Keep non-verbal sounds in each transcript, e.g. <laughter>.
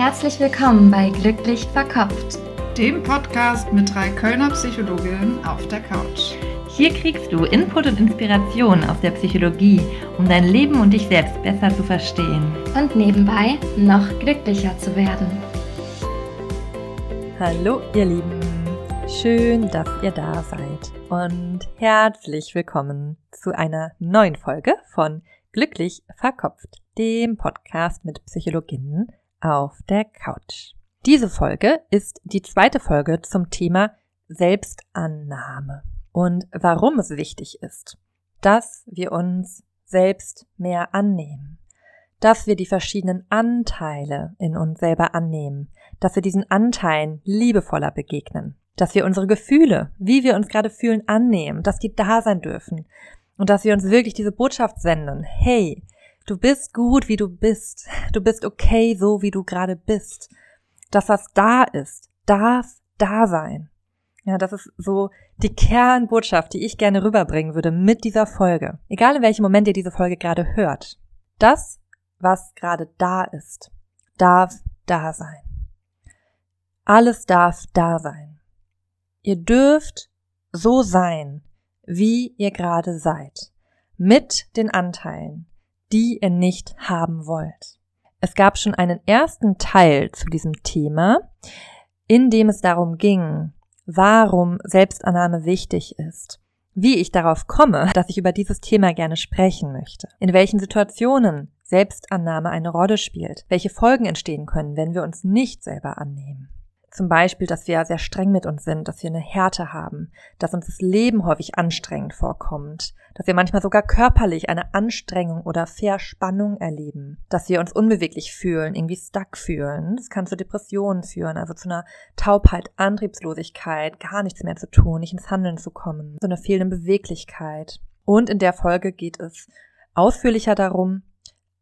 Herzlich willkommen bei Glücklich Verkopft, dem Podcast mit drei Kölner Psychologinnen auf der Couch. Hier kriegst du Input und Inspiration aus der Psychologie, um dein Leben und dich selbst besser zu verstehen. Und nebenbei noch glücklicher zu werden. Hallo ihr Lieben, schön, dass ihr da seid und herzlich willkommen zu einer neuen Folge von Glücklich Verkopft, dem Podcast mit Psychologinnen auf der Couch. Diese Folge ist die zweite Folge zum Thema Selbstannahme und warum es wichtig ist, dass wir uns selbst mehr annehmen, dass wir die verschiedenen Anteile in uns selber annehmen, dass wir diesen Anteilen liebevoller begegnen, dass wir unsere Gefühle, wie wir uns gerade fühlen, annehmen, dass die da sein dürfen und dass wir uns wirklich diese Botschaft senden, hey, du bist gut, wie du bist, du bist okay, so wie du gerade bist, dass was da ist, darf da sein. Ja, das ist so die Kernbotschaft, die ich gerne rüberbringen würde mit dieser Folge. Egal in welchem Moment ihr diese Folge gerade hört. Das, was gerade da ist, darf da sein. Alles darf da sein. Ihr dürft so sein, wie ihr gerade seid. Mit den Anteilen, die ihr nicht haben wollt. Es gab schon einen ersten Teil zu diesem Thema, in dem es darum ging, warum Selbstannahme wichtig ist, wie ich darauf komme, <laughs> dass ich über dieses Thema gerne sprechen möchte, in welchen Situationen Selbstannahme eine Rolle spielt, welche Folgen entstehen können, wenn wir uns nicht selber annehmen. Zum Beispiel, dass wir sehr streng mit uns sind, dass wir eine Härte haben, dass uns das Leben häufig anstrengend vorkommt, dass wir manchmal sogar körperlich eine Anstrengung oder Verspannung erleben, dass wir uns unbeweglich fühlen, irgendwie stuck fühlen. Das kann zu Depressionen führen, also zu einer Taubheit, Antriebslosigkeit, gar nichts mehr zu tun, nicht ins Handeln zu kommen, so eine fehlende Beweglichkeit. Und in der Folge geht es ausführlicher darum,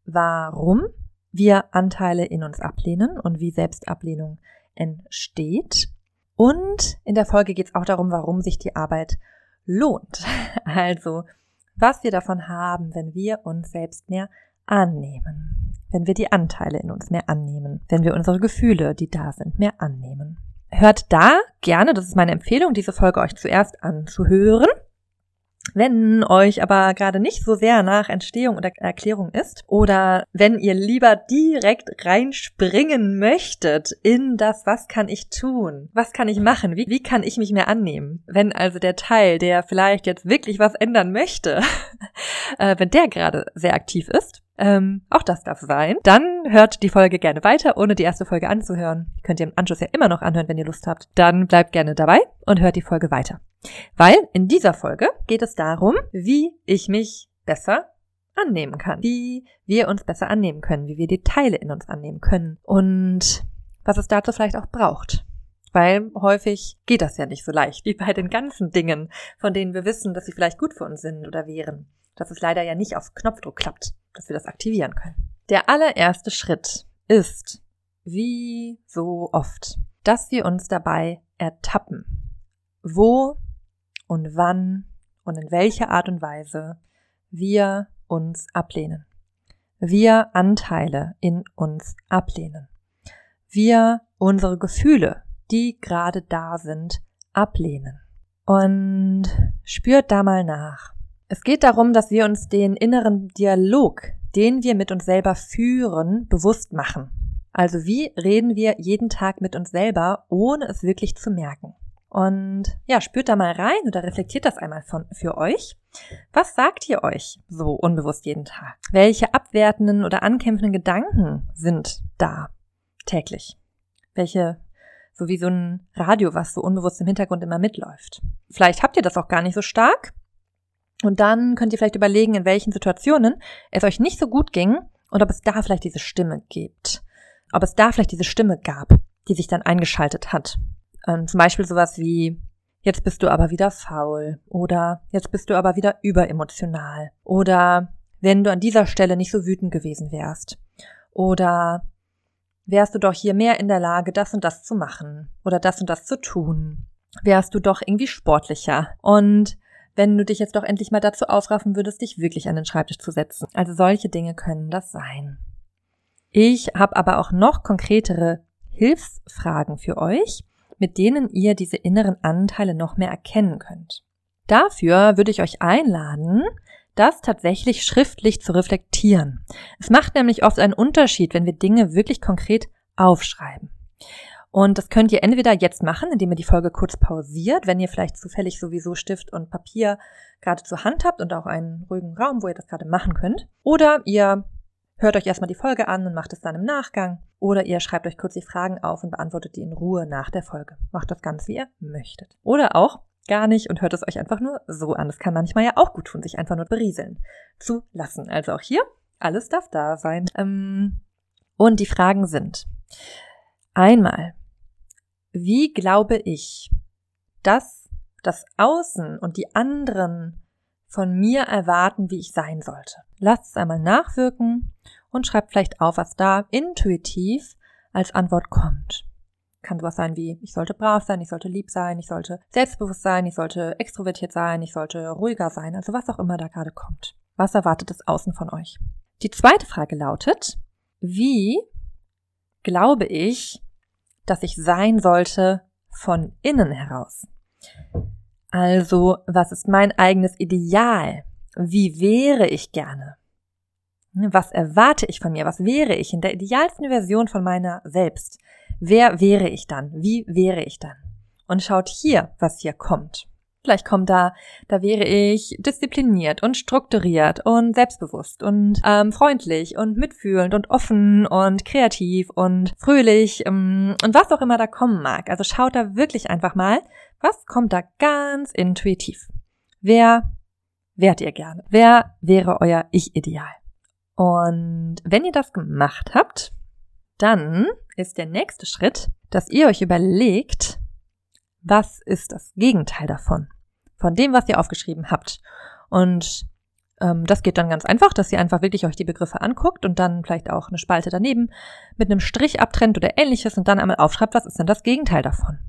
warum wir Anteile in uns ablehnen und wie Selbstablehnung entsteht. Und in der Folge geht es auch darum, warum sich die Arbeit lohnt. <laughs> Also, was wir davon haben, wenn wir uns selbst mehr annehmen, wenn wir die Anteile in uns mehr annehmen, wenn wir unsere Gefühle, die da sind, mehr annehmen. Hört da gerne, das ist meine Empfehlung, diese Folge euch zuerst anzuhören. Wenn euch aber gerade nicht so sehr nach Entstehung oder Erklärung ist oder wenn ihr lieber direkt reinspringen möchtet in das, was kann ich tun? Was kann ich machen? Wie, wie kann ich mich mehr annehmen? Wenn also der Teil, der vielleicht jetzt wirklich was ändern möchte, <laughs> äh, wenn der gerade sehr aktiv ist, ähm, auch das darf sein. Dann hört die Folge gerne weiter, ohne die erste Folge anzuhören. Könnt ihr im Anschluss ja immer noch anhören, wenn ihr Lust habt. Dann bleibt gerne dabei und hört die Folge weiter. Weil in dieser Folge geht es darum, wie ich mich besser annehmen kann, wie wir uns besser annehmen können, wie wir die Teile in uns annehmen können und was es dazu vielleicht auch braucht. Weil häufig geht das ja nicht so leicht wie bei den ganzen Dingen, von denen wir wissen, dass sie vielleicht gut für uns sind oder wären. Dass es leider ja nicht auf Knopfdruck klappt, dass wir das aktivieren können. Der allererste Schritt ist, wie so oft, dass wir uns dabei ertappen, wo und wann und in welcher Art und Weise wir uns ablehnen. Wir Anteile in uns ablehnen. Wir unsere Gefühle, die gerade da sind, ablehnen. Und spürt da mal nach. Es geht darum, dass wir uns den inneren Dialog, den wir mit uns selber führen, bewusst machen. Also wie reden wir jeden Tag mit uns selber, ohne es wirklich zu merken? Und ja, spürt da mal rein oder reflektiert das einmal von, für euch. Was sagt ihr euch so unbewusst jeden Tag? Welche abwertenden oder ankämpfenden Gedanken sind da täglich? Welche, so wie so ein Radio, was so unbewusst im Hintergrund immer mitläuft? Vielleicht habt ihr das auch gar nicht so stark. Und dann könnt ihr vielleicht überlegen, in welchen Situationen es euch nicht so gut ging und ob es da vielleicht diese Stimme gibt. Ob es da vielleicht diese Stimme gab, die sich dann eingeschaltet hat ähm, zum Beispiel sowas wie, jetzt bist du aber wieder faul oder jetzt bist du aber wieder überemotional oder wenn du an dieser Stelle nicht so wütend gewesen wärst oder wärst du doch hier mehr in der Lage, das und das zu machen oder das und das zu tun, wärst du doch irgendwie sportlicher und wenn du dich jetzt doch endlich mal dazu aufraffen würdest, dich wirklich an den Schreibtisch zu setzen. Also solche Dinge können das sein. Ich habe aber auch noch konkretere Hilfsfragen für euch, mit denen ihr diese inneren Anteile noch mehr erkennen könnt. Dafür würde ich euch einladen, das tatsächlich schriftlich zu reflektieren. Es macht nämlich oft einen Unterschied, wenn wir Dinge wirklich konkret aufschreiben. Und das könnt ihr entweder jetzt machen, indem ihr die Folge kurz pausiert, wenn ihr vielleicht zufällig sowieso Stift und Papier gerade zur Hand habt und auch einen ruhigen Raum, wo ihr das gerade machen könnt. Oder ihr hört euch erstmal die Folge an und macht es dann im Nachgang. Oder ihr schreibt euch kurz die Fragen auf und beantwortet die in Ruhe nach der Folge. Macht das ganz, wie ihr möchtet. Oder auch gar nicht und hört es euch einfach nur so an. Das kann manchmal ja auch gut tun, sich einfach nur berieseln zu lassen. Also auch hier, alles darf da sein. Ähm, und die Fragen sind einmal, wie glaube ich, dass das Außen und die anderen von mir erwarten, wie ich sein sollte? Lasst es einmal nachwirken und schreibt vielleicht auf, was da intuitiv als Antwort kommt. Kann sowas sein wie, ich sollte brav sein, ich sollte lieb sein, ich sollte selbstbewusst sein, ich sollte extrovertiert sein, ich sollte ruhiger sein, also was auch immer da gerade kommt. Was erwartet das Außen von euch? Die zweite Frage lautet, wie glaube ich, dass ich sein sollte von innen heraus? Also, was ist mein eigenes Ideal? Wie wäre ich gerne? Was erwarte ich von mir? Was wäre ich in der idealsten Version von meiner selbst? Wer wäre ich dann? Wie wäre ich dann? Und schaut hier, was hier kommt. Vielleicht kommt da, da wäre ich diszipliniert und strukturiert und selbstbewusst und ähm, freundlich und mitfühlend und offen und kreativ und fröhlich ähm, und was auch immer da kommen mag. Also schaut da wirklich einfach mal, was kommt da ganz intuitiv. Wer wärt ihr gerne? Wer wäre euer Ich-Ideal? Und wenn ihr das gemacht habt, dann ist der nächste Schritt, dass ihr euch überlegt, was ist das Gegenteil davon? Von dem, was ihr aufgeschrieben habt. Und ähm, das geht dann ganz einfach, dass ihr einfach wirklich euch die Begriffe anguckt und dann vielleicht auch eine Spalte daneben mit einem Strich abtrennt oder ähnliches und dann einmal aufschreibt, was ist denn das Gegenteil davon?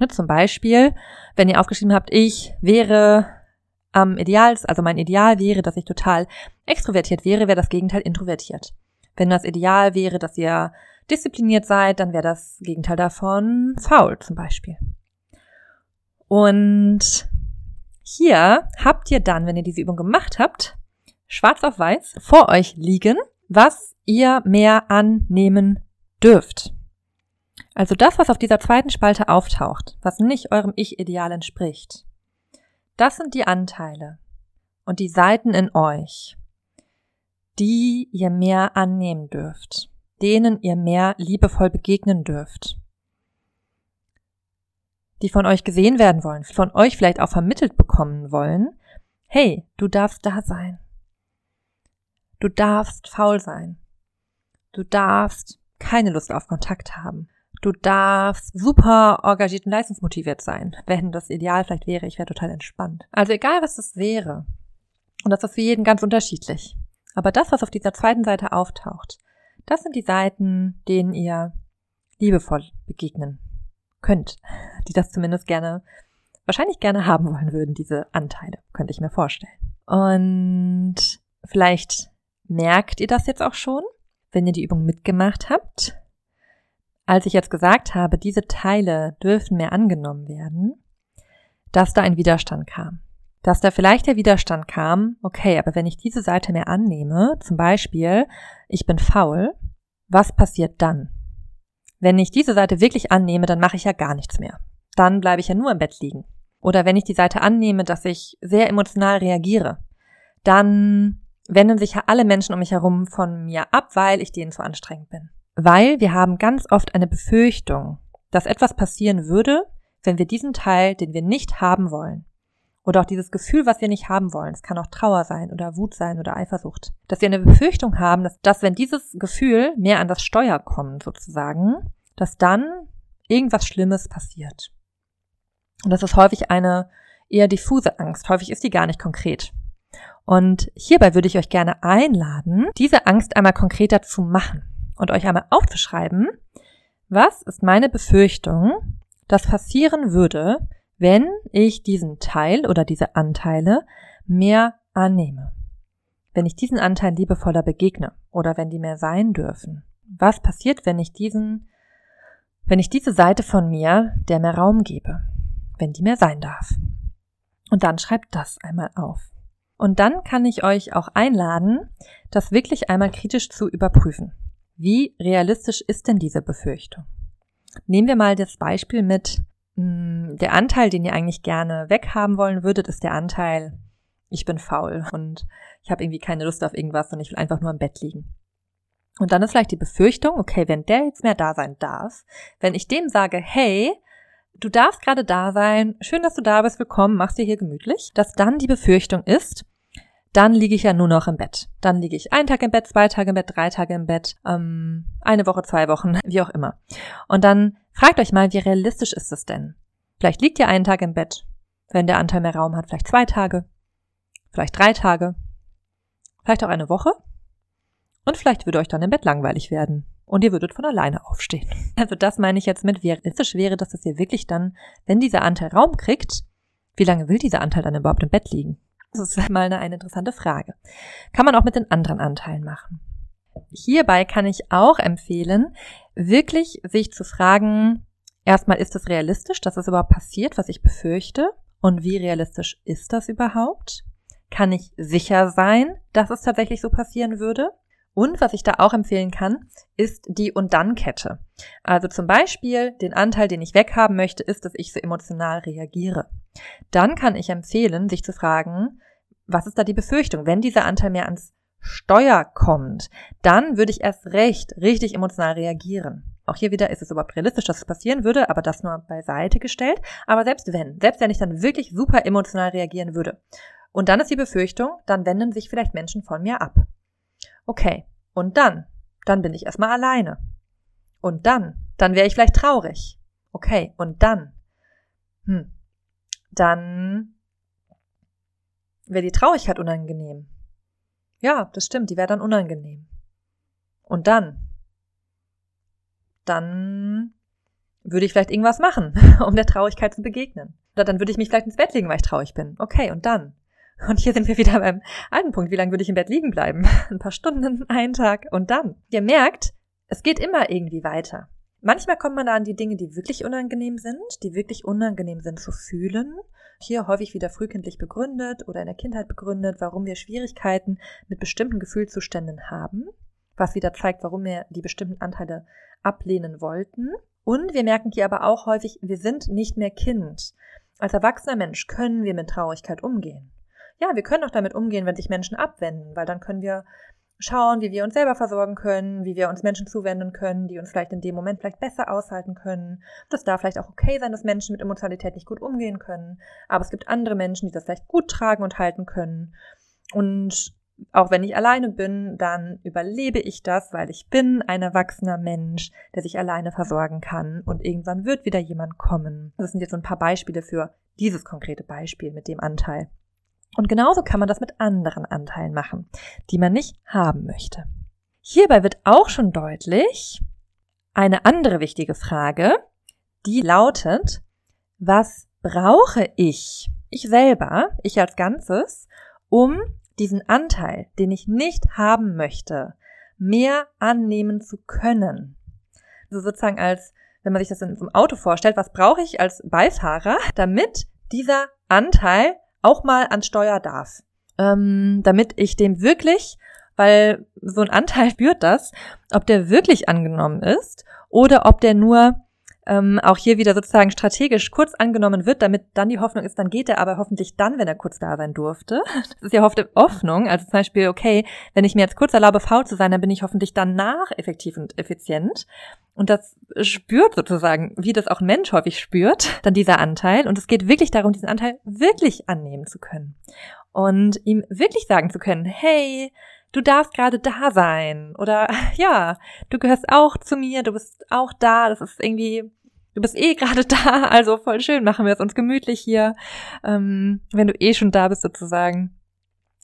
Ne, zum Beispiel, wenn ihr aufgeschrieben habt, ich wäre am Ideal, also mein Ideal wäre, dass ich total extrovertiert wäre, wäre das Gegenteil introvertiert. Wenn das Ideal wäre, dass ihr diszipliniert seid, dann wäre das Gegenteil davon faul zum Beispiel. Und hier habt ihr dann, wenn ihr diese Übung gemacht habt, schwarz auf weiß vor euch liegen, was ihr mehr annehmen dürft. Also das, was auf dieser zweiten Spalte auftaucht, was nicht eurem Ich-Ideal entspricht. Das sind die Anteile und die Seiten in euch, die ihr mehr annehmen dürft denen ihr mehr liebevoll begegnen dürft. Die von euch gesehen werden wollen, von euch vielleicht auch vermittelt bekommen wollen, hey, du darfst da sein. Du darfst faul sein. Du darfst keine Lust auf Kontakt haben. Du darfst super engagiert und leistungsmotiviert sein. Wenn das Ideal vielleicht wäre, ich wäre total entspannt. Also egal, was das wäre. Und das ist für jeden ganz unterschiedlich. Aber das, was auf dieser zweiten Seite auftaucht, das sind die Seiten, denen ihr liebevoll begegnen könnt, die das zumindest gerne, wahrscheinlich gerne haben wollen würden, diese Anteile, könnte ich mir vorstellen. Und vielleicht merkt ihr das jetzt auch schon, wenn ihr die Übung mitgemacht habt. Als ich jetzt gesagt habe, diese Teile dürfen mehr angenommen werden, dass da ein Widerstand kam. Dass da vielleicht der Widerstand kam, okay, aber wenn ich diese Seite mehr annehme, zum Beispiel, ich bin faul, was passiert dann? Wenn ich diese Seite wirklich annehme, dann mache ich ja gar nichts mehr. Dann bleibe ich ja nur im Bett liegen. Oder wenn ich die Seite annehme, dass ich sehr emotional reagiere, dann wenden sich ja alle Menschen um mich herum von mir ab, weil ich denen zu anstrengend bin. Weil wir haben ganz oft eine Befürchtung, dass etwas passieren würde, wenn wir diesen Teil, den wir nicht haben wollen, oder auch dieses Gefühl, was wir nicht haben wollen. Es kann auch Trauer sein oder Wut sein oder Eifersucht. Dass wir eine Befürchtung haben, dass, dass wenn dieses Gefühl mehr an das Steuer kommt, sozusagen, dass dann irgendwas Schlimmes passiert. Und das ist häufig eine eher diffuse Angst. Häufig ist die gar nicht konkret. Und hierbei würde ich euch gerne einladen, diese Angst einmal konkreter zu machen und euch einmal aufzuschreiben, was ist meine Befürchtung, das passieren würde, wenn ich diesen Teil oder diese Anteile mehr annehme. Wenn ich diesen Anteil liebevoller begegne oder wenn die mehr sein dürfen. Was passiert, wenn ich diesen, wenn ich diese Seite von mir der mehr Raum gebe, wenn die mehr sein darf? Und dann schreibt das einmal auf. Und dann kann ich euch auch einladen, das wirklich einmal kritisch zu überprüfen. Wie realistisch ist denn diese Befürchtung? Nehmen wir mal das Beispiel mit, der Anteil, den ihr eigentlich gerne weghaben wollen würdet, ist der Anteil, ich bin faul und ich habe irgendwie keine Lust auf irgendwas und ich will einfach nur im Bett liegen. Und dann ist vielleicht die Befürchtung, okay, wenn der jetzt mehr da sein darf, wenn ich dem sage, hey, du darfst gerade da sein, schön, dass du da bist, willkommen, machst dir hier gemütlich, dass dann die Befürchtung ist, dann liege ich ja nur noch im Bett. Dann liege ich einen Tag im Bett, zwei Tage im Bett, drei Tage im Bett, ähm, eine Woche, zwei Wochen, wie auch immer. Und dann fragt euch mal, wie realistisch ist es denn? Vielleicht liegt ihr einen Tag im Bett, wenn der Anteil mehr Raum hat, vielleicht zwei Tage, vielleicht drei Tage, vielleicht auch eine Woche. Und vielleicht würde euch dann im Bett langweilig werden und ihr würdet von alleine aufstehen. <laughs> Also das meine ich jetzt mit, wie realistisch wäre das, dass ihr wirklich dann, wenn dieser Anteil Raum kriegt, wie lange will dieser Anteil dann überhaupt im Bett liegen? Das ist <laughs> mal eine, eine interessante Frage. Kann man auch mit den anderen Anteilen machen. Hierbei kann ich auch empfehlen, wirklich sich zu fragen, erstmal ist es realistisch, dass es überhaupt passiert, was ich befürchte? Und wie realistisch ist das überhaupt? Kann ich sicher sein, dass es tatsächlich so passieren würde? Und was ich da auch empfehlen kann, ist die Und dann Kette. Also zum Beispiel den Anteil, den ich weghaben möchte, ist, dass ich so emotional reagiere. Dann kann ich empfehlen, sich zu fragen, was ist da die Befürchtung? Wenn dieser Anteil mehr ans Steuer kommt, dann würde ich erst recht richtig emotional reagieren. Auch hier wieder ist es überhaupt realistisch, dass es passieren würde, aber das nur beiseite gestellt. Aber selbst wenn, selbst wenn ich dann wirklich super emotional reagieren würde. Und dann ist die Befürchtung, dann wenden sich vielleicht Menschen von mir ab. Okay, und dann? Dann bin ich erstmal alleine. Und dann? Dann wäre ich vielleicht traurig. Okay, und dann? Hm. Dann wäre die Traurigkeit unangenehm. Ja, das stimmt, die wäre dann unangenehm. Und dann? Dann würde ich vielleicht irgendwas machen, <laughs> um der Traurigkeit zu begegnen. Oder dann würde ich mich vielleicht ins Bett legen, weil ich traurig bin. Okay, und dann? Und hier sind wir wieder beim alten Punkt. Wie lange würde ich im Bett liegen bleiben? <laughs> Ein paar Stunden, einen Tag und dann. Ihr merkt, es geht immer irgendwie weiter. Manchmal kommt man da an die Dinge, die wirklich unangenehm sind, die wirklich unangenehm sind zu fühlen. Hier häufig wieder frühkindlich begründet oder in der Kindheit begründet, warum wir Schwierigkeiten mit bestimmten Gefühlszuständen haben, was wieder zeigt, warum wir die bestimmten Anteile ablehnen wollten. Und wir merken hier aber auch häufig, wir sind nicht mehr Kind. Als erwachsener Mensch können wir mit Traurigkeit umgehen ja, wir können auch damit umgehen, wenn sich Menschen abwenden, weil dann können wir schauen, wie wir uns selber versorgen können, wie wir uns Menschen zuwenden können, die uns vielleicht in dem Moment vielleicht besser aushalten können. Das darf vielleicht auch okay sein, dass Menschen mit Emotionalität nicht gut umgehen können, aber es gibt andere Menschen, die das vielleicht gut tragen und halten können. Und auch wenn ich alleine bin, dann überlebe ich das, weil ich bin ein erwachsener Mensch, der sich alleine versorgen kann und irgendwann wird wieder jemand kommen. Das sind jetzt so ein paar Beispiele für dieses konkrete Beispiel mit dem Anteil. Und genauso kann man das mit anderen Anteilen machen, die man nicht haben möchte. Hierbei wird auch schon deutlich eine andere wichtige Frage, die lautet, was brauche ich, ich selber, ich als Ganzes, um diesen Anteil, den ich nicht haben möchte, mehr annehmen zu können. Also sozusagen als, wenn man sich das in einem Auto vorstellt, was brauche ich als Beifahrer, damit dieser Anteil auch mal an Steuer darf. Ähm, damit ich dem wirklich, weil so ein Anteil <laughs> spürt das, ob der wirklich angenommen ist oder ob der nur ähm, auch hier wieder sozusagen strategisch kurz angenommen wird, damit dann die Hoffnung ist, dann geht er aber hoffentlich dann, wenn er kurz da sein durfte. Das ist ja Hoffnung. Also zum Beispiel, okay, wenn ich mir jetzt kurz erlaube, faul zu sein, dann bin ich hoffentlich danach effektiv und effizient. Und das spürt sozusagen, wie das auch ein Mensch häufig spürt, dann dieser Anteil. Und es geht wirklich darum, diesen Anteil wirklich annehmen zu können. Und ihm wirklich sagen zu können, hey, du darfst gerade da sein. Oder <laughs> ja, du gehörst auch zu mir, du bist auch da. Das ist irgendwie du bist eh gerade <laughs> da, also voll schön, machen wir es uns gemütlich hier, ähm, wenn du eh schon da bist sozusagen.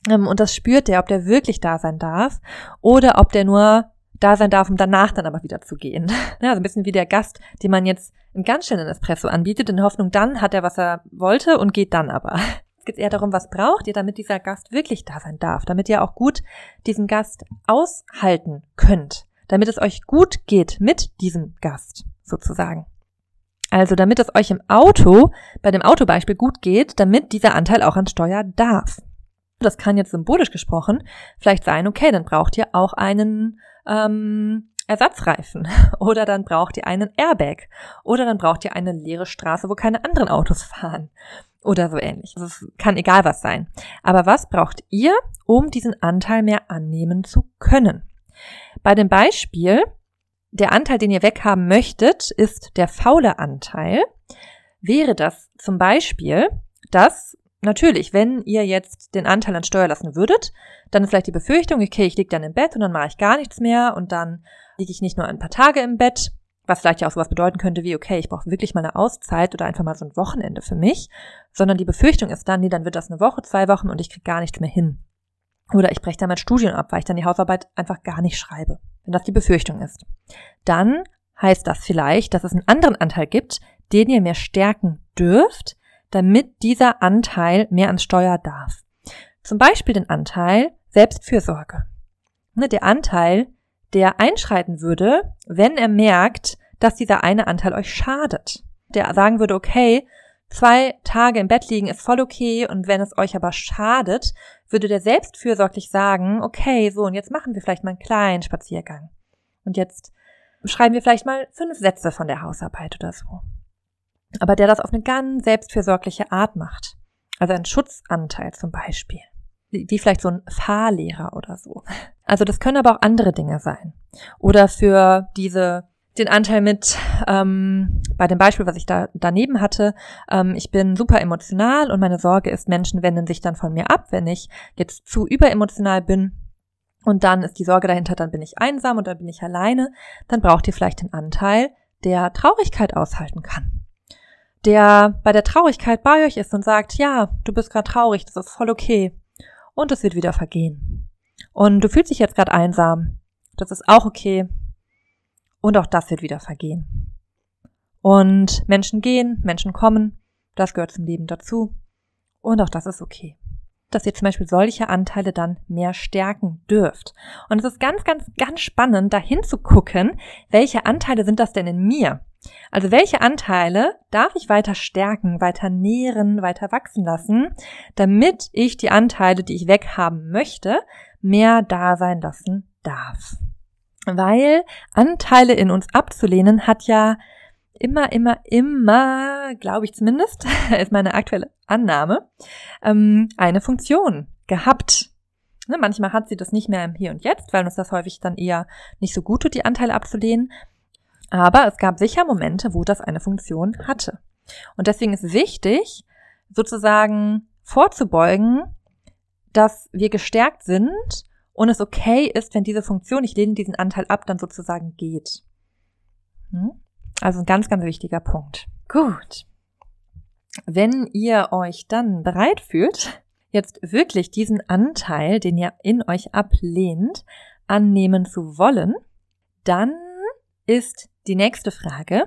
Ähm, und das spürt der, ob der wirklich da sein darf oder ob der nur da sein darf, um danach dann aber wieder zu gehen. <laughs> Ja, also ein bisschen wie der Gast, dem man jetzt einen ganz schönen Espresso anbietet, in Hoffnung, dann hat er, was er wollte und geht dann aber. <laughs> Es geht eher darum, was braucht ihr, damit dieser Gast wirklich da sein darf, damit ihr auch gut diesen Gast aushalten könnt damit es euch gut geht mit diesem Gast sozusagen. Also damit es euch im Auto, bei dem Autobeispiel gut geht, damit dieser Anteil auch an Steuer darf. Das kann jetzt symbolisch gesprochen vielleicht sein, okay, dann braucht ihr auch einen ähm, Ersatzreifen <laughs> oder dann braucht ihr einen Airbag oder dann braucht ihr eine leere Straße, wo keine anderen Autos fahren oder so ähnlich. Also es kann egal was sein. Aber was braucht ihr, um diesen Anteil mehr annehmen zu können? Bei dem Beispiel, der Anteil, den ihr weghaben möchtet, ist der faule Anteil. Wäre das zum Beispiel, dass natürlich, wenn ihr jetzt den Anteil an Steuer lassen würdet, dann ist vielleicht die Befürchtung, okay, ich liege dann im Bett und dann mache ich gar nichts mehr und dann liege ich nicht nur ein paar Tage im Bett, was vielleicht ja auch sowas bedeuten könnte wie, okay, ich brauche wirklich mal eine Auszeit oder einfach mal so ein Wochenende für mich, sondern die Befürchtung ist dann, nee, dann wird das eine Woche, zwei Wochen und ich kriege gar nichts mehr hin. Oder ich breche dann mein Studium ab, weil ich dann die Hausarbeit einfach gar nicht schreibe, wenn das die Befürchtung ist. Dann heißt das vielleicht, dass es einen anderen Anteil gibt, den ihr mehr stärken dürft, damit dieser Anteil mehr ans Steuer darf. Zum Beispiel den Anteil Selbstfürsorge. Ne, der Anteil, der einschreiten würde, wenn er merkt, dass dieser eine Anteil euch schadet. Der sagen würde, okay, zwei Tage im Bett liegen ist voll okay und wenn es euch aber schadet, würde der selbstfürsorglich sagen, okay, so und jetzt machen wir vielleicht mal einen kleinen Spaziergang. Und jetzt schreiben wir vielleicht mal fünf Sätze von der Hausarbeit oder so. Aber der das auf eine ganz selbstfürsorgliche Art macht. Also ein Schutzanteil zum Beispiel wie vielleicht so ein Fahrlehrer oder so. Also das können aber auch andere Dinge sein. Oder für diese den Anteil mit, ähm, bei dem Beispiel, was ich da daneben hatte, ähm, ich bin super emotional und meine Sorge ist, Menschen wenden sich dann von mir ab, wenn ich jetzt zu überemotional bin. Und dann ist die Sorge dahinter, dann bin ich einsam und dann bin ich alleine. Dann braucht ihr vielleicht den Anteil, der Traurigkeit aushalten kann. Der bei der Traurigkeit bei euch ist und sagt, ja, du bist gerade traurig, das ist voll okay und es wird wieder vergehen. Und du fühlst dich jetzt gerade einsam. Das ist auch okay. Und auch das wird wieder vergehen. Und Menschen gehen, Menschen kommen. Das gehört zum Leben dazu. Und auch das ist okay. Dass ihr zum Beispiel solche Anteile dann mehr stärken dürft. Und es ist ganz, ganz, ganz spannend, dahin zu gucken, welche Anteile sind das denn in mir? Also welche Anteile darf ich weiter stärken, weiter nähren, weiter wachsen lassen, damit ich die Anteile, die ich weghaben möchte, mehr da sein lassen darf. Weil Anteile in uns abzulehnen hat ja immer, immer, immer, glaube ich zumindest, <laughs> ist meine aktuelle Annahme, ähm, eine Funktion gehabt. Ne, manchmal hat sie das nicht mehr im Hier und Jetzt, weil uns das häufig dann eher nicht so gut tut, die Anteile abzulehnen. Aber es gab sicher Momente, wo das eine Funktion hatte. Und deswegen ist wichtig, sozusagen vorzubeugen, dass wir gestärkt sind und es okay ist, wenn diese Funktion, ich lehne diesen Anteil ab, dann sozusagen geht. Hm? Also ein ganz, ganz wichtiger Punkt. Gut. Wenn ihr euch dann bereit fühlt, jetzt wirklich diesen Anteil, den ihr in euch ablehnt, annehmen zu wollen, dann ist die nächste Frage.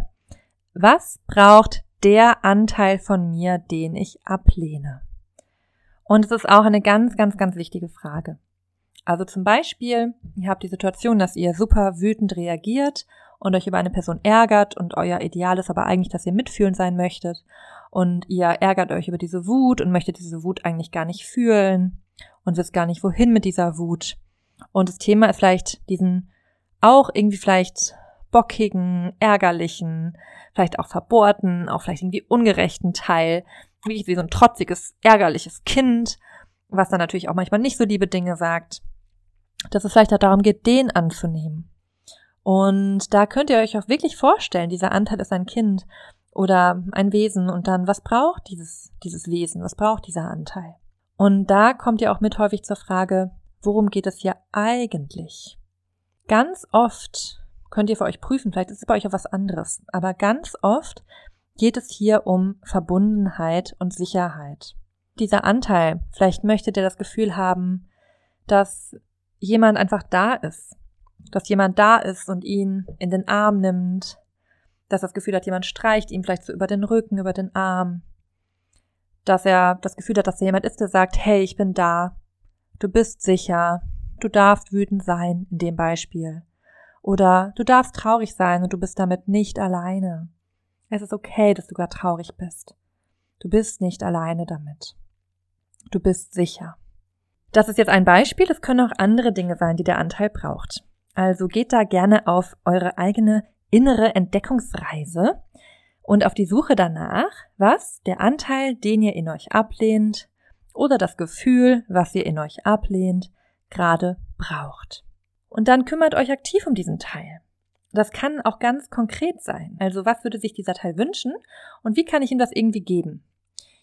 Was braucht der Anteil von mir, den ich ablehne? Und es ist auch eine ganz, ganz, ganz wichtige Frage. Also zum Beispiel, ihr habt die Situation, dass ihr super wütend reagiert und euch über eine Person ärgert und euer Ideal ist aber eigentlich, dass ihr mitfühlend sein möchtet und ihr ärgert euch über diese Wut und möchtet diese Wut eigentlich gar nicht fühlen und wisst gar nicht, wohin mit dieser Wut. Und das Thema ist vielleicht diesen auch irgendwie vielleicht bockigen, ärgerlichen, vielleicht auch verbohrten, auch vielleicht irgendwie ungerechten Teil, wie wie so ein trotziges, ärgerliches Kind, was dann natürlich auch manchmal nicht so liebe Dinge sagt, dass es vielleicht auch darum geht, den anzunehmen. Und da könnt ihr euch auch wirklich vorstellen, dieser Anteil ist ein Kind oder ein Wesen und dann, was braucht dieses, dieses Wesen, was braucht dieser Anteil? Und da kommt ihr auch mit häufig zur Frage, worum geht es hier eigentlich? Ganz oft könnt ihr für euch prüfen, vielleicht ist es bei euch auch was anderes. Aber ganz oft geht es hier um Verbundenheit und Sicherheit. Dieser Anteil, vielleicht möchtet ihr das Gefühl haben, dass jemand einfach da ist, dass jemand da ist und ihn in den Arm nimmt, dass das Gefühl hat, jemand streicht ihm vielleicht so über den Rücken, über den Arm, dass er das Gefühl hat, dass da jemand ist, der sagt, hey, ich bin da, du bist sicher, du darfst wütend sein, in dem Beispiel Oder du darfst traurig sein und du bist damit nicht alleine. Es ist okay, dass du gar traurig bist. Du bist nicht alleine damit. Du bist sicher. Das ist jetzt ein Beispiel, es können auch andere Dinge sein, die der Anteil braucht. Also geht da gerne auf eure eigene innere Entdeckungsreise und auf die Suche danach, was der Anteil, den ihr in euch ablehnt, oder das Gefühl, was ihr in euch ablehnt, gerade braucht. Und dann kümmert euch aktiv um diesen Teil. Das kann auch ganz konkret sein. Also was würde sich dieser Teil wünschen und wie kann ich ihm das irgendwie geben?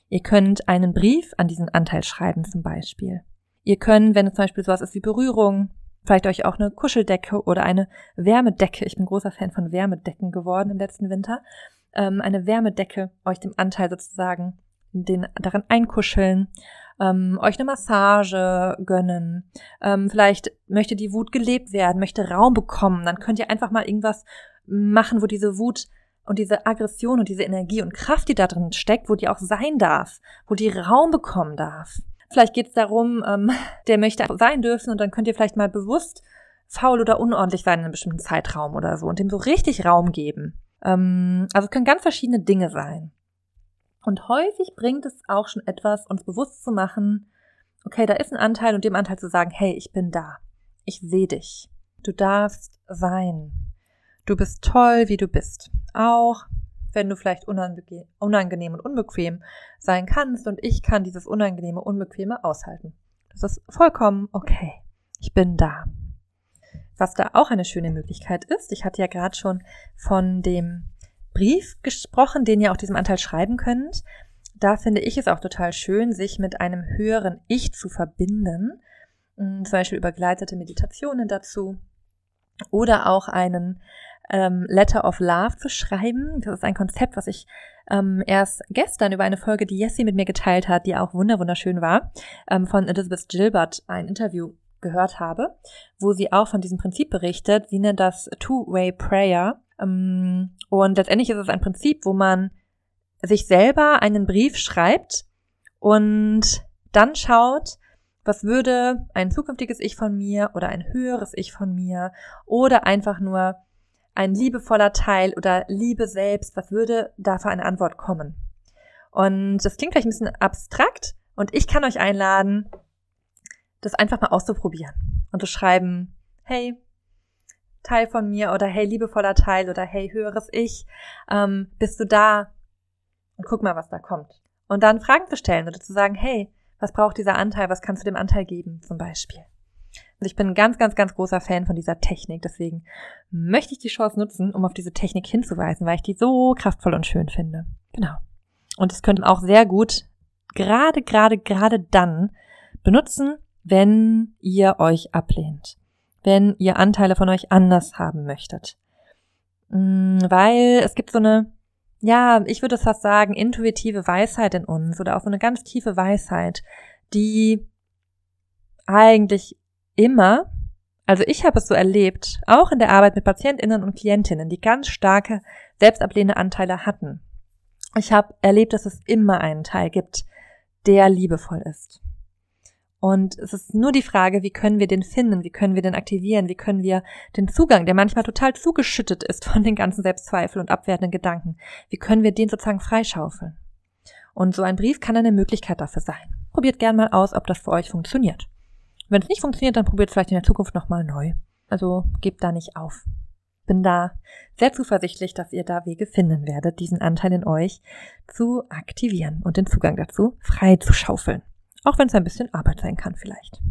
Ihr könnt einen Brief an diesen Anteil schreiben zum Beispiel. Ihr könnt, wenn es zum Beispiel sowas ist wie Berührung, vielleicht euch auch eine Kuscheldecke oder eine Wärmedecke, ich bin großer Fan von Wärmedecken geworden im letzten Winter, ähm, eine Wärmedecke euch dem Anteil sozusagen den darin einkuscheln, ähm, euch eine Massage gönnen, ähm, vielleicht möchte die Wut gelebt werden, möchte Raum bekommen, dann könnt ihr einfach mal irgendwas machen, wo diese Wut und diese Aggression und diese Energie und Kraft, die da drin steckt, wo die auch sein darf, wo die Raum bekommen darf. Vielleicht geht es darum, ähm, <laughs> der möchte sein dürfen und dann könnt ihr vielleicht mal bewusst faul oder unordentlich sein in einem bestimmten Zeitraum oder so und dem so richtig Raum geben. Ähm, also es können ganz verschiedene Dinge sein. Und häufig bringt es auch schon etwas, uns bewusst zu machen, okay, da ist ein Anteil und dem Anteil zu sagen, hey, ich bin da. Ich sehe dich. Du darfst sein. Du bist toll, wie du bist. Auch wenn du vielleicht unangenehm und unbequem sein kannst und ich kann dieses unangenehme, unbequeme aushalten. Das ist vollkommen okay. Ich bin da. Was da auch eine schöne Möglichkeit ist, ich hatte ja gerade schon von dem Brief gesprochen, den ihr auch diesem Anteil schreiben könnt. Da finde ich es auch total schön, sich mit einem höheren Ich zu verbinden. Hm, zum Beispiel über geleitete Meditationen dazu. Oder auch einen ähm, Letter of Love zu schreiben. Das ist ein Konzept, was ich ähm, erst gestern über eine Folge, die Jessie mit mir geteilt hat, die auch wunderschön war, ähm, von Elizabeth Gilbert ein Interview gehört habe, wo sie auch von diesem Prinzip berichtet. Sie nennt das Two-Way Prayer. Ähm, und letztendlich ist es ein Prinzip, wo man sich selber einen Brief schreibt und dann schaut, was würde ein zukünftiges Ich von mir oder ein höheres Ich von mir oder einfach nur ein liebevoller Teil oder Liebe selbst, was würde da für eine Antwort kommen? Und das klingt vielleicht ein bisschen abstrakt und ich kann euch einladen, das einfach mal auszuprobieren und zu schreiben, hey, Teil von mir oder hey, liebevoller Teil oder hey, höheres Ich, ähm, bist du da? Und guck mal, was da kommt. Und dann Fragen zu stellen oder zu sagen, hey, was braucht dieser Anteil, was kannst du dem Anteil geben, zum Beispiel. Also ich bin ein ganz, ganz, ganz großer Fan von dieser Technik. Deswegen möchte ich die Chance nutzen, um auf diese Technik hinzuweisen, weil ich die so kraftvoll und schön finde. Genau. Und es könnte auch sehr gut gerade, gerade, gerade dann benutzen, wenn ihr euch ablehnt. Wenn ihr Anteile von euch anders haben möchtet. Mm, weil es gibt so eine, ja, ich würde fast sagen, intuitive Weisheit in uns oder auch so eine ganz tiefe Weisheit, die eigentlich immer, also ich habe es so erlebt, auch in der Arbeit mit Patientinnen und Klientinnen, die ganz starke selbstablehnende Anteile hatten. Ich habe erlebt, dass es immer einen Teil gibt, der liebevoll ist. Und es ist nur die Frage, wie können wir den finden, wie können wir den aktivieren, wie können wir den Zugang, der manchmal total zugeschüttet ist von den ganzen Selbstzweifeln und abwertenden Gedanken, wie können wir den sozusagen freischaufeln. Und so ein Brief kann eine Möglichkeit dafür sein. Probiert gern mal aus, ob das für euch funktioniert. Wenn es nicht funktioniert, dann probiert vielleicht in der Zukunft nochmal neu. Also gebt da nicht auf. Bin da sehr zuversichtlich, dass ihr da Wege finden werdet, diesen Anteil in euch zu aktivieren und den Zugang dazu frei zu schaufeln. Auch wenn es ein bisschen Arbeit sein kann vielleicht.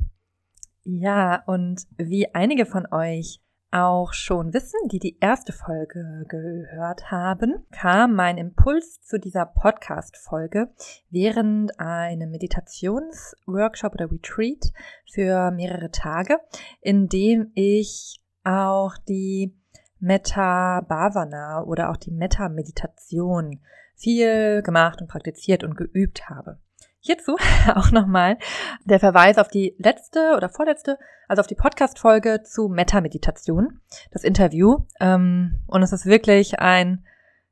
Ja, und wie einige von euch auch schon wissen, die die erste Folge gehört haben, kam mein Impuls zu dieser Podcast-Folge während einem Meditationsworkshop oder Retreat für mehrere Tage, in dem ich auch die Metta Bhavana oder auch die Metta Meditation viel gemacht und praktiziert und geübt habe. Hierzu <laughs> auch nochmal der Verweis auf die letzte oder vorletzte, also auf die Podcast-Folge zu Meta-Meditation, das Interview. Ähm, und es ist wirklich ein,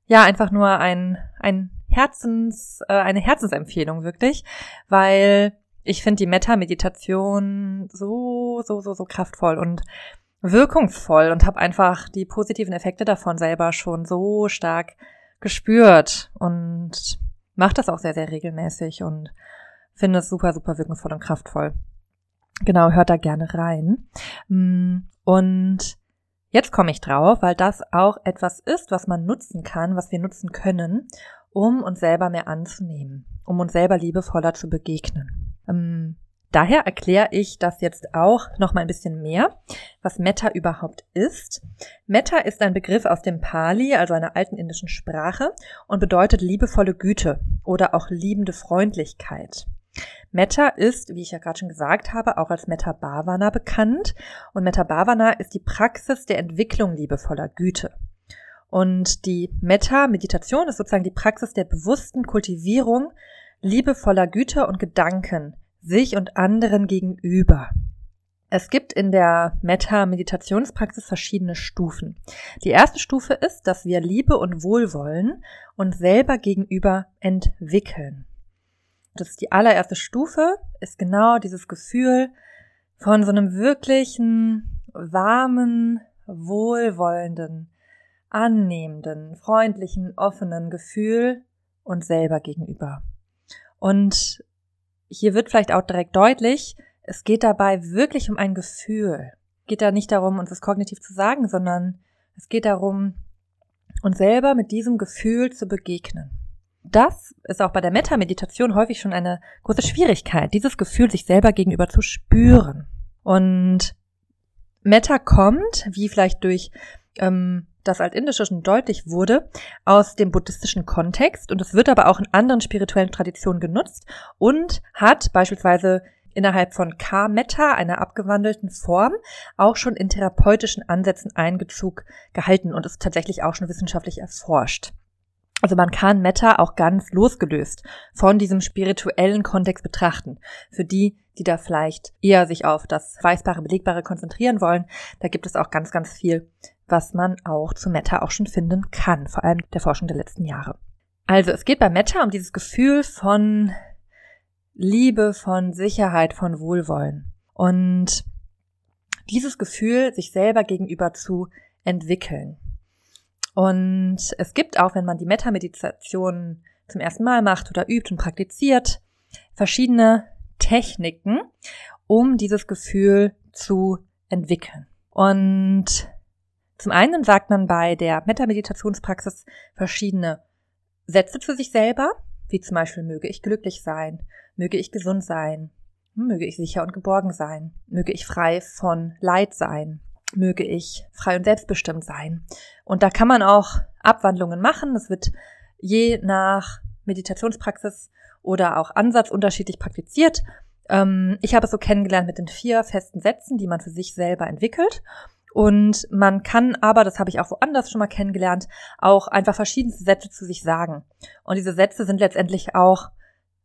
ja, einfach nur ein, ein Herzens, äh, eine Herzensempfehlung wirklich, weil ich finde die Meta-Meditation so, so, so, so kraftvoll und wirkungsvoll und habe einfach die positiven Effekte davon selber schon so stark gespürt und mache das auch sehr, sehr regelmäßig und finde es super, super wirkungsvoll und kraftvoll. Genau, hört da gerne rein. Mm, und jetzt komme ich drauf, weil das auch etwas ist, was man nutzen kann, was wir nutzen können, um uns selber mehr anzunehmen, um uns selber liebevoller zu begegnen. Daher erkläre ich das jetzt auch noch mal ein bisschen mehr, was Metta überhaupt ist. Metta ist ein Begriff aus dem Pali, also einer alten indischen Sprache, und bedeutet liebevolle Güte oder auch liebende Freundlichkeit. Metta ist, wie ich ja gerade schon gesagt habe, auch als Metta Bhavana bekannt. Und Metta Bhavana ist die Praxis der Entwicklung liebevoller Güte. Und die Metta-Meditation ist sozusagen die Praxis der bewussten Kultivierung liebevoller Güter und Gedanken sich und anderen gegenüber. Es gibt in der Metta-Meditationspraxis verschiedene Stufen. Die erste Stufe ist, dass wir Liebe und Wohlwollen uns selber gegenüber entwickeln. Das ist die allererste Stufe, ist genau dieses Gefühl von so einem wirklichen, warmen, wohlwollenden, annehmenden, freundlichen, offenen Gefühl uns selber gegenüber. Und hier wird vielleicht auch direkt deutlich, es geht dabei wirklich um ein Gefühl. Es geht da nicht darum, uns das kognitiv zu sagen, sondern es geht darum, uns selber mit diesem Gefühl zu begegnen. Das ist auch bei der Metta-Meditation häufig schon eine große Schwierigkeit, dieses Gefühl sich selber gegenüber zu spüren. Und Metta kommt, wie vielleicht durch ähm, das Altindische schon deutlich wurde, aus dem buddhistischen Kontext und es wird aber auch in anderen spirituellen Traditionen genutzt und hat beispielsweise innerhalb von K-Metta, einer abgewandelten Form, auch schon in therapeutischen Ansätzen Einbezug gehalten und ist tatsächlich auch schon wissenschaftlich erforscht. Also man kann Metta auch ganz losgelöst von diesem spirituellen Kontext betrachten. Für die, die da vielleicht eher sich auf das Weißbare, Belegbare konzentrieren wollen, da gibt es auch ganz, ganz viel, was man auch zu Metta auch schon finden kann, vor allem der Forschung der letzten Jahre. Also es geht bei Metta um dieses Gefühl von Liebe, von Sicherheit, von Wohlwollen. Und dieses Gefühl, sich selber gegenüber zu entwickeln. Und es gibt auch, wenn man die Metta-Meditation zum ersten Mal macht oder übt und praktiziert, verschiedene Techniken, um dieses Gefühl zu entwickeln. Und zum einen sagt man bei der Metta-Meditationspraxis verschiedene Sätze zu sich selber, wie zum Beispiel möge ich glücklich sein, möge ich gesund sein, möge ich sicher und geborgen sein, möge ich frei von Leid sein, möge ich frei und selbstbestimmt sein. Und da kann man auch Abwandlungen machen. Das wird je nach Meditationspraxis oder auch Ansatz unterschiedlich praktiziert. Ähm, ich habe es so kennengelernt mit den vier festen Sätzen, die man für sich selber entwickelt. Und man kann aber, das habe ich auch woanders schon mal kennengelernt, auch einfach verschiedenste Sätze zu sich sagen. Und diese Sätze sind letztendlich auch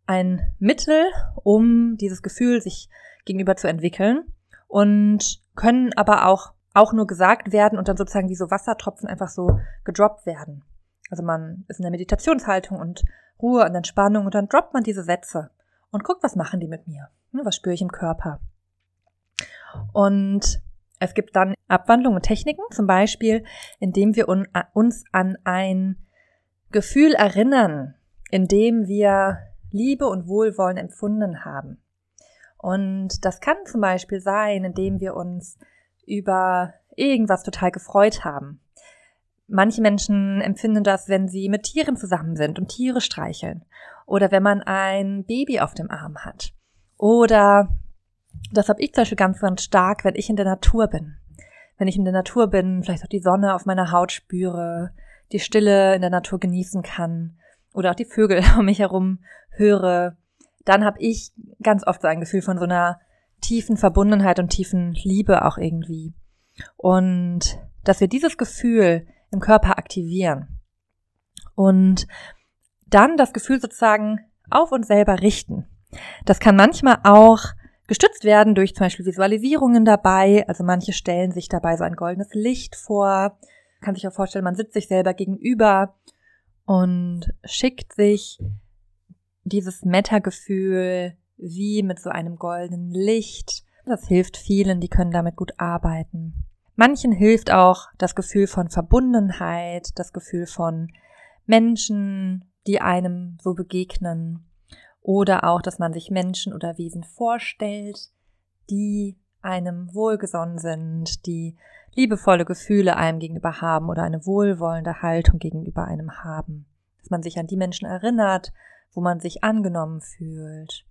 ein Mittel, um dieses Gefühl sich gegenüber zu entwickeln und können aber auch auch nur gesagt werden und dann sozusagen wie so Wassertropfen einfach so gedroppt werden. Also man ist in der Meditationshaltung und Ruhe und Entspannung und dann droppt man diese Sätze und guckt, was machen die mit mir? Hm, was spüre ich im Körper? Und es gibt dann Abwandlungen und Techniken, zum Beispiel, indem wir uns an ein Gefühl erinnern, in dem wir Liebe und Wohlwollen empfunden haben. Und das kann zum Beispiel sein, indem wir uns über irgendwas total gefreut haben. Manche Menschen empfinden das, wenn sie mit Tieren zusammen sind und Tiere streicheln. Oder wenn man ein Baby auf dem Arm hat. Oder, das habe ich zum Beispiel ganz, ganz stark, wenn ich in der Natur bin. Wenn ich in der Natur bin, vielleicht auch die Sonne auf meiner Haut spüre, die Stille in der Natur genießen kann oder auch die Vögel <laughs> um mich herum höre, dann habe ich ganz oft so ein Gefühl von so einer tiefen Verbundenheit und tiefen Liebe auch irgendwie. Und dass wir dieses Gefühl im Körper aktivieren und dann das Gefühl sozusagen auf uns selber richten. Das kann manchmal auch gestützt werden durch zum Beispiel Visualisierungen dabei. Also manche stellen sich dabei so ein goldenes Licht vor. Kann sich auch vorstellen, man sitzt sich selber gegenüber und schickt sich dieses Meta-Gefühl wie mit so einem goldenen Licht. Das hilft vielen, die können damit gut arbeiten. Manchen hilft auch das Gefühl von Verbundenheit, das Gefühl von Menschen, die einem so begegnen. Oder auch, dass man sich Menschen oder Wesen vorstellt, die einem wohlgesonnen sind, die liebevolle Gefühle einem gegenüber haben oder eine wohlwollende Haltung gegenüber einem haben. Dass man sich an die Menschen erinnert, wo man sich angenommen fühlt,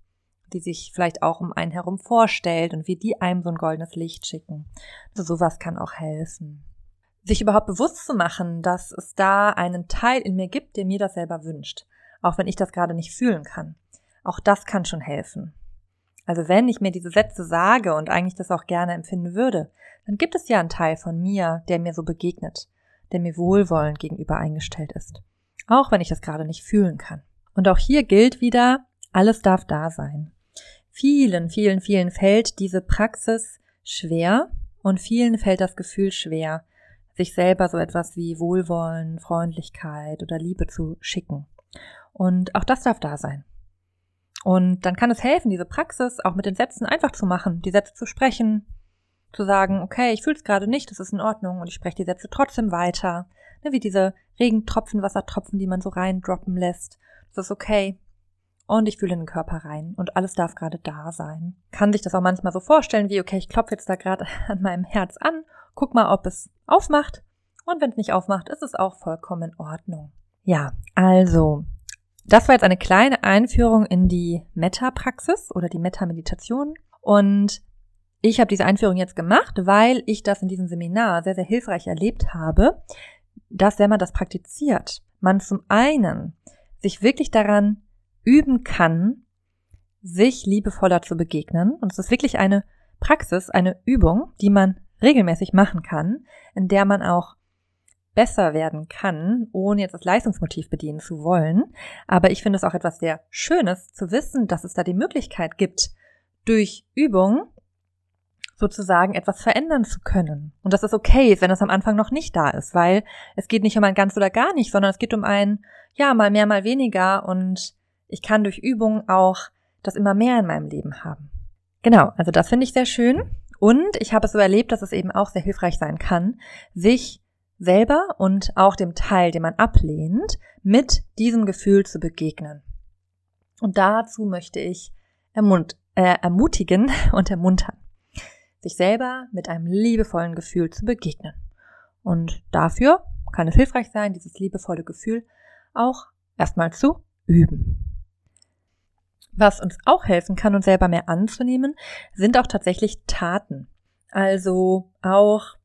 die sich vielleicht auch um einen herum vorstellt und wie die einem so ein goldenes Licht schicken. Also sowas kann auch helfen. Sich überhaupt bewusst zu machen, dass es da einen Teil in mir gibt, der mir das selber wünscht, auch wenn ich das gerade nicht fühlen kann. Auch das kann schon helfen. Also wenn ich mir diese Sätze sage und eigentlich das auch gerne empfinden würde, dann gibt es ja einen Teil von mir, der mir so begegnet, der mir wohlwollend gegenüber eingestellt ist. Auch wenn ich das gerade nicht fühlen kann. Und auch hier gilt wieder, alles darf da sein. Vielen, vielen, vielen fällt diese Praxis schwer und vielen fällt das Gefühl schwer, sich selber so etwas wie Wohlwollen, Freundlichkeit oder Liebe zu schicken. Und auch das darf da sein. Und dann kann es helfen, diese Praxis auch mit den Sätzen einfach zu machen, die Sätze zu sprechen, zu sagen, okay, ich fühle es gerade nicht, das ist in Ordnung und ich spreche die Sätze trotzdem weiter. Ne, wie diese Regentropfen, Wassertropfen, die man so reindroppen lässt. Das ist okay. Und ich fühle in den Körper rein und alles darf gerade da sein. Kann sich das auch manchmal so vorstellen, wie, okay, ich klopfe jetzt da gerade <laughs> an meinem Herz an, guck mal, ob es aufmacht. Und wenn es nicht aufmacht, ist es auch vollkommen in Ordnung. Ja, also, das war jetzt eine kleine Einführung in die Meta-Praxis oder die Meta-Meditation. Und ich habe diese Einführung jetzt gemacht, weil ich das in diesem Seminar sehr, sehr hilfreich erlebt habe, dass wenn man das praktiziert, man zum einen sich wirklich daran üben kann, sich liebevoller zu begegnen. Und es ist wirklich eine Praxis, eine Übung, die man regelmäßig machen kann, in der man auch besser werden kann, ohne jetzt das Leistungsmotiv bedienen zu wollen. Aber ich finde es auch etwas sehr Schönes zu wissen, dass es da die Möglichkeit gibt, durch Übung sozusagen etwas verändern zu können. Und das ist okay, wenn es am Anfang noch nicht da ist, weil es geht nicht um ein ganz oder gar nicht, sondern es geht um ein, ja, mal mehr, mal weniger und ich kann durch Übung auch das immer mehr in meinem Leben haben. Genau, also das finde ich sehr schön. Und ich habe es so erlebt, dass es eben auch sehr hilfreich sein kann, sich selber und auch dem Teil, den man ablehnt, mit diesem Gefühl zu begegnen. Und dazu möchte ich ermut äh, ermutigen <laughs> und ermuntern, sich selber mit einem liebevollen Gefühl zu begegnen. Und dafür kann es hilfreich sein, dieses liebevolle Gefühl auch erstmal zu üben. Was uns auch helfen kann, uns selber mehr anzunehmen, sind auch tatsächlich Taten. Also auch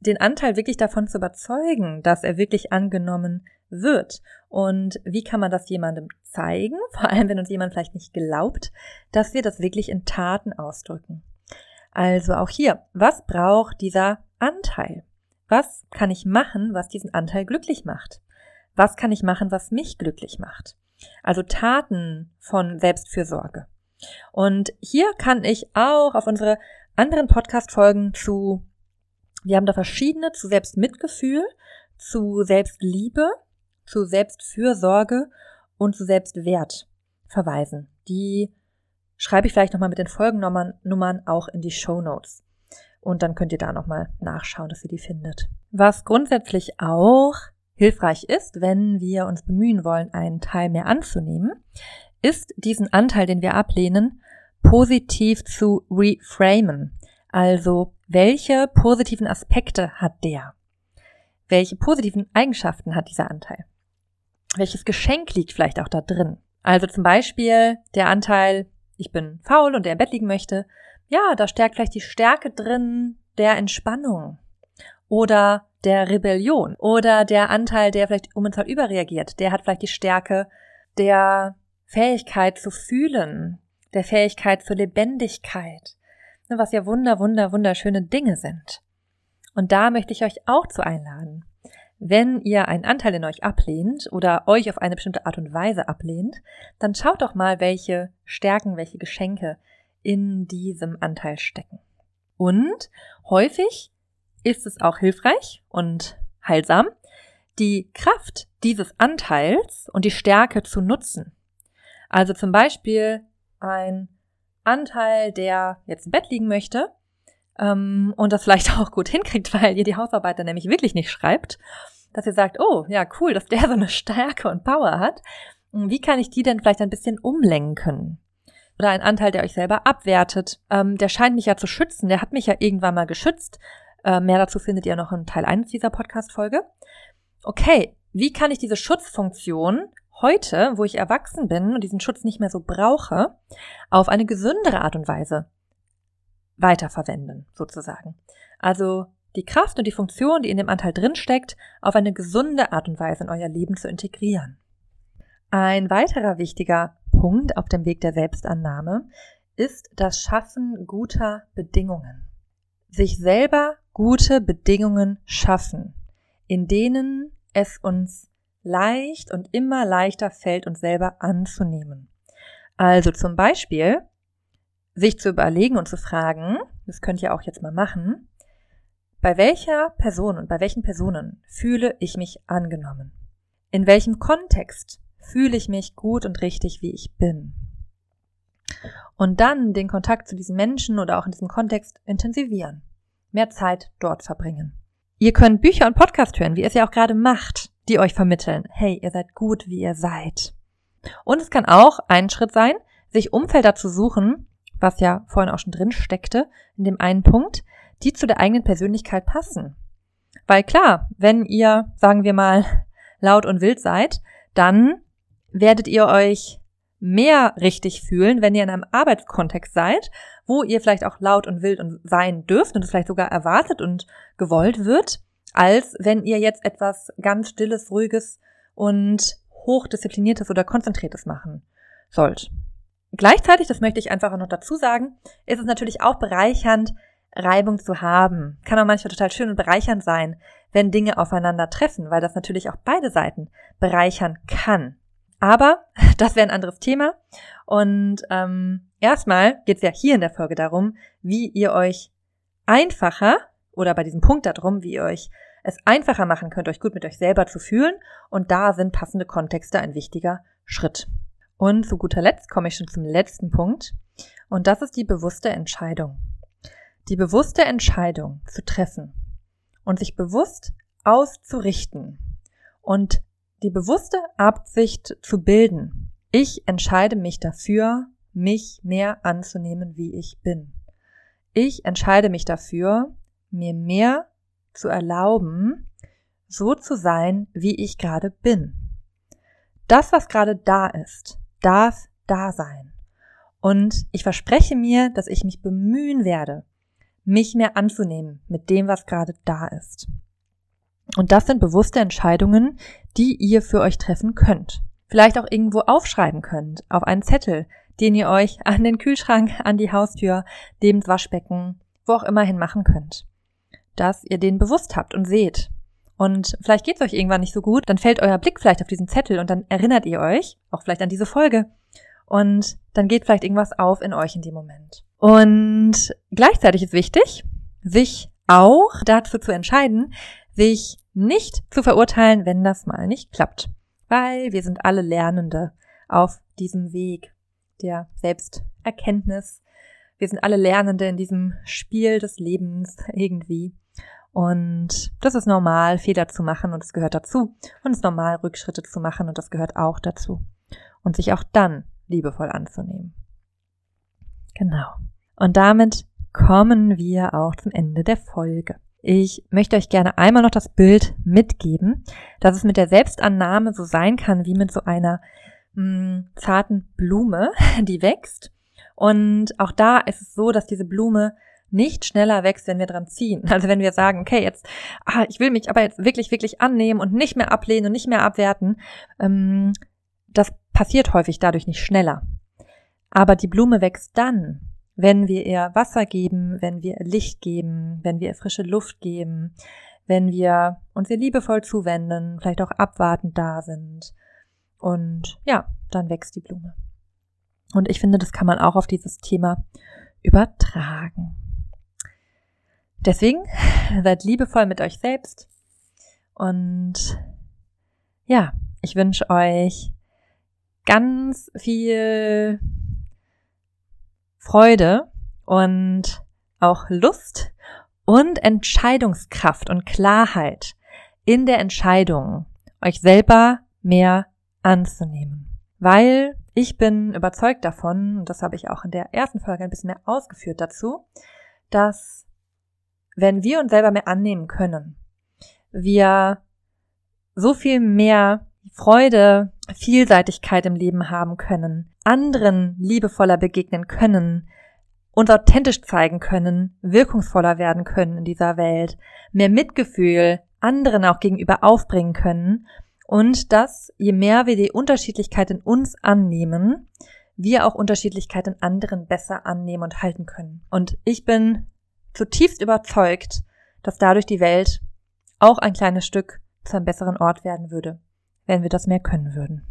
den Anteil wirklich davon zu überzeugen, dass er wirklich angenommen wird. Und wie kann man das jemandem zeigen? <laughs> Vor allem, wenn uns jemand vielleicht nicht glaubt, dass wir das wirklich in Taten ausdrücken. Also auch hier, was braucht dieser Anteil? Was kann ich machen, was diesen Anteil glücklich macht? Was kann ich machen, was mich glücklich macht? Also Taten von Selbstfürsorge. Und hier kann ich auch auf unsere anderen Podcast-Folgen zu wir haben da verschiedene zu Selbstmitgefühl, zu Selbstliebe, zu Selbstfürsorge und zu Selbstwert verweisen. Die schreibe ich vielleicht nochmal mit den Folgennummern auch in die Show Notes. Und dann könnt ihr da nochmal nachschauen, dass ihr die findet. Was grundsätzlich auch hilfreich ist, wenn wir uns bemühen wollen, einen Teil mehr anzunehmen, ist diesen Anteil, den wir ablehnen, positiv zu reframen. Also welche positiven Aspekte hat der? Welche positiven Eigenschaften hat dieser Anteil? Welches Geschenk liegt vielleicht auch da drin? Also zum Beispiel der Anteil, ich bin faul und der im Bett liegen möchte. Ja, da stärkt vielleicht die Stärke drin der Entspannung oder der Rebellion oder der Anteil, der vielleicht um halt überreagiert. Der hat vielleicht die Stärke der Fähigkeit zu fühlen, der Fähigkeit zur Lebendigkeit, was ja wunder, wunder, wunderschöne Dinge sind. Und da möchte ich euch auch zu einladen. Wenn ihr einen Anteil in euch ablehnt oder euch auf eine bestimmte Art und Weise ablehnt, dann schaut doch mal, welche Stärken, welche Geschenke in diesem Anteil stecken. Und häufig ist es auch hilfreich und heilsam, die Kraft dieses Anteils und die Stärke zu nutzen. Also zum Beispiel ein Anteil, der jetzt im Bett liegen möchte, ähm, und das vielleicht <laughs> auch gut hinkriegt, weil ihr die Hausarbeit dann nämlich wirklich nicht schreibt, dass ihr sagt, oh, ja, cool, dass der <laughs> so eine Stärke und Power hat. Wie kann ich die denn vielleicht ein bisschen umlenken? Oder ein Anteil, der euch selber abwertet, ähm, der scheint mich ja zu schützen, der hat mich ja irgendwann mal geschützt. Äh, mehr dazu findet ihr noch in Teil 1 dieser Podcast-Folge. Okay, wie kann ich diese Schutzfunktion heute, wo ich erwachsen bin und diesen Schutz nicht mehr so brauche, auf eine gesündere Art und Weise weiterverwenden, sozusagen. Also die Kraft und die Funktion, die in dem Anteil drinsteckt, auf eine gesunde Art und Weise in euer Leben zu integrieren. Ein weiterer wichtiger Punkt auf dem Weg der Selbstannahme ist das Schaffen guter Bedingungen. Sich selber gute Bedingungen schaffen, in denen es uns leicht und immer leichter fällt, uns selber anzunehmen. Also zum Beispiel sich zu überlegen und zu fragen, das könnt ihr auch jetzt mal machen, bei welcher Person und bei welchen Personen fühle ich mich angenommen? In welchem Kontext fühle ich mich gut und richtig, wie ich bin? Und dann den Kontakt zu diesen Menschen oder auch in diesem Kontext intensivieren. Mehr Zeit dort verbringen. Ihr könnt Bücher und Podcast hören, wie ihr es ja auch gerade macht, die euch vermitteln, hey, ihr seid gut, wie ihr seid. Und es kann auch ein Schritt sein, sich Umfelder zu suchen, was ja vorhin auch schon drin steckte, in dem einen Punkt, die zu der eigenen Persönlichkeit passen. Weil klar, wenn ihr, sagen wir mal, <laughs> laut und wild seid, dann werdet ihr euch mehr richtig fühlen, wenn ihr in einem Arbeitskontext seid, wo ihr vielleicht auch laut und wild und sein dürft und es vielleicht sogar erwartet und gewollt wird, als wenn ihr jetzt etwas ganz stilles, ruhiges und hochdiszipliniertes oder konzentriertes machen sollt. Gleichzeitig, das möchte ich einfach noch dazu sagen, ist es natürlich auch bereichernd, Reibung zu haben. Kann auch manchmal total schön und bereichernd sein, wenn Dinge aufeinander treffen, weil das natürlich auch beide Seiten bereichern kann. Aber <laughs> das wäre ein anderes Thema. Und ähm, erstmal geht es ja hier in der Folge darum, wie ihr euch einfacher oder bei diesem Punkt darum, wie ihr euch es einfacher machen könnt, euch gut mit euch selber zu fühlen. Und da sind passende Kontexte ein wichtiger Schritt. Und zu guter Letzt komme ich schon zum letzten Punkt. Und das ist die bewusste Entscheidung. Die bewusste Entscheidung zu treffen und sich bewusst auszurichten und die bewusste Absicht zu bilden. Ich entscheide mich dafür, mich mehr anzunehmen, wie ich bin. Ich entscheide mich dafür, mir mehr zu erlauben, so zu sein, wie ich gerade bin. Das, was gerade da ist, darf da sein. Und ich verspreche mir, dass ich mich bemühen werde, mich mehr anzunehmen mit dem, was gerade da ist. Und das sind bewusste Entscheidungen, die ihr für euch treffen könnt. Vielleicht auch irgendwo aufschreiben könnt, auf einen Zettel, den ihr euch an den Kühlschrank, an die Haustür, dem Waschbecken, wo auch immer hin machen könnt. Dass ihr den bewusst habt und seht. Und vielleicht geht's euch irgendwann nicht so gut, dann fällt euer Blick vielleicht auf diesen Zettel und dann erinnert ihr euch, auch vielleicht an diese Folge. Und dann geht vielleicht irgendwas auf in euch in dem Moment. Und gleichzeitig ist wichtig, sich auch dazu zu entscheiden, sich nicht zu verurteilen, wenn das mal nicht klappt. Weil wir sind alle Lernende auf diesem Weg der Selbsterkenntnis. Wir sind alle Lernende in diesem Spiel des Lebens irgendwie. Und das ist normal, Fehler zu machen und es gehört dazu. Und es ist normal, Rückschritte zu machen und das gehört auch dazu. Und sich auch dann liebevoll anzunehmen. Genau. Und damit kommen wir auch zum Ende der Folge. Ich möchte euch gerne einmal noch das Bild mitgeben, dass es mit der Selbstannahme so sein kann wie mit so einer mh, hm, zarten Blume, <laughs> die wächst. Und auch da ist es so, dass diese Blume nicht schneller wächst, wenn wir dran ziehen. <laughs> Also wenn wir sagen, okay, jetzt, ah, ich will mich aber jetzt wirklich, wirklich annehmen und nicht mehr ablehnen und nicht mehr abwerten, ähm, das passiert häufig dadurch nicht schneller. Aber die Blume wächst dann, wenn wir ihr Wasser geben, wenn wir ihr Licht geben, wenn wir ihr frische Luft geben, wenn wir uns ihr liebevoll zuwenden, vielleicht auch abwartend da sind. Und ja, dann wächst die Blume. Und ich finde, das kann man auch auf dieses Thema übertragen. Deswegen seid liebevoll mit euch selbst. Und ja, ich wünsche euch ganz viel Freude und auch Lust und Entscheidungskraft und Klarheit in der Entscheidung, euch selber mehr anzunehmen. Weil ich bin überzeugt davon, und das habe ich auch in der ersten Folge ein bisschen mehr ausgeführt dazu, dass wenn wir uns selber mehr annehmen können, wir so viel mehr Freude, Vielseitigkeit im Leben haben können, anderen liebevoller begegnen können, uns authentisch zeigen können, wirkungsvoller werden können in dieser Welt, mehr Mitgefühl anderen auch gegenüber aufbringen können und dass je mehr wir die Unterschiedlichkeit in uns annehmen, wir auch Unterschiedlichkeit in anderen besser annehmen und halten können. Und ich bin zutiefst überzeugt, dass dadurch die Welt auch ein kleines Stück zu einem besseren Ort werden würde, wenn wir das mehr können würden.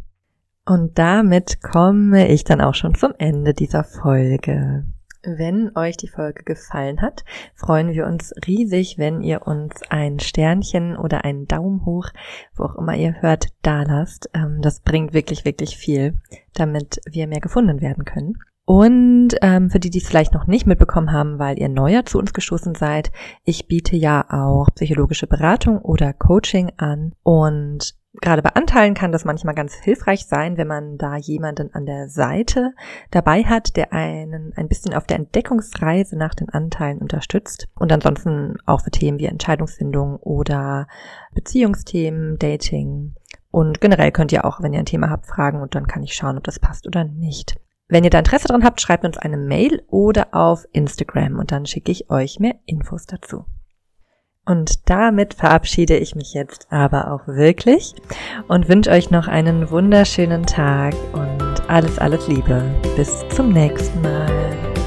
Und damit komme ich dann auch schon zum Ende dieser Folge. Wenn euch die Folge gefallen hat, freuen wir uns riesig, wenn ihr uns ein Sternchen oder einen Daumen hoch, wo auch immer ihr hört, da lasst. Ähm, das bringt wirklich, wirklich viel, damit wir mehr gefunden werden können. Und ähm, für die, die es vielleicht noch nicht mitbekommen haben, weil ihr neuer zu uns gestoßen seid, ich biete ja auch psychologische Beratung oder Coaching an. Und gerade bei Anteilen kann das manchmal ganz hilfreich sein, wenn man da jemanden an der Seite dabei hat, der einen ein bisschen auf der Entdeckungsreise nach den Anteilen unterstützt und ansonsten auch für Themen wie Entscheidungsfindung oder Beziehungsthemen, Dating. Und generell könnt ihr auch, wenn ihr ein Thema habt, fragen und dann kann ich schauen, ob das passt oder nicht. Wenn ihr da Interesse dran habt, schreibt uns eine Mail oder auf Instagram und dann schicke ich euch mehr Infos dazu. Und damit verabschiede ich mich jetzt aber auch wirklich und wünsche euch noch einen wunderschönen Tag und alles, alles Liebe. Bis zum nächsten Mal.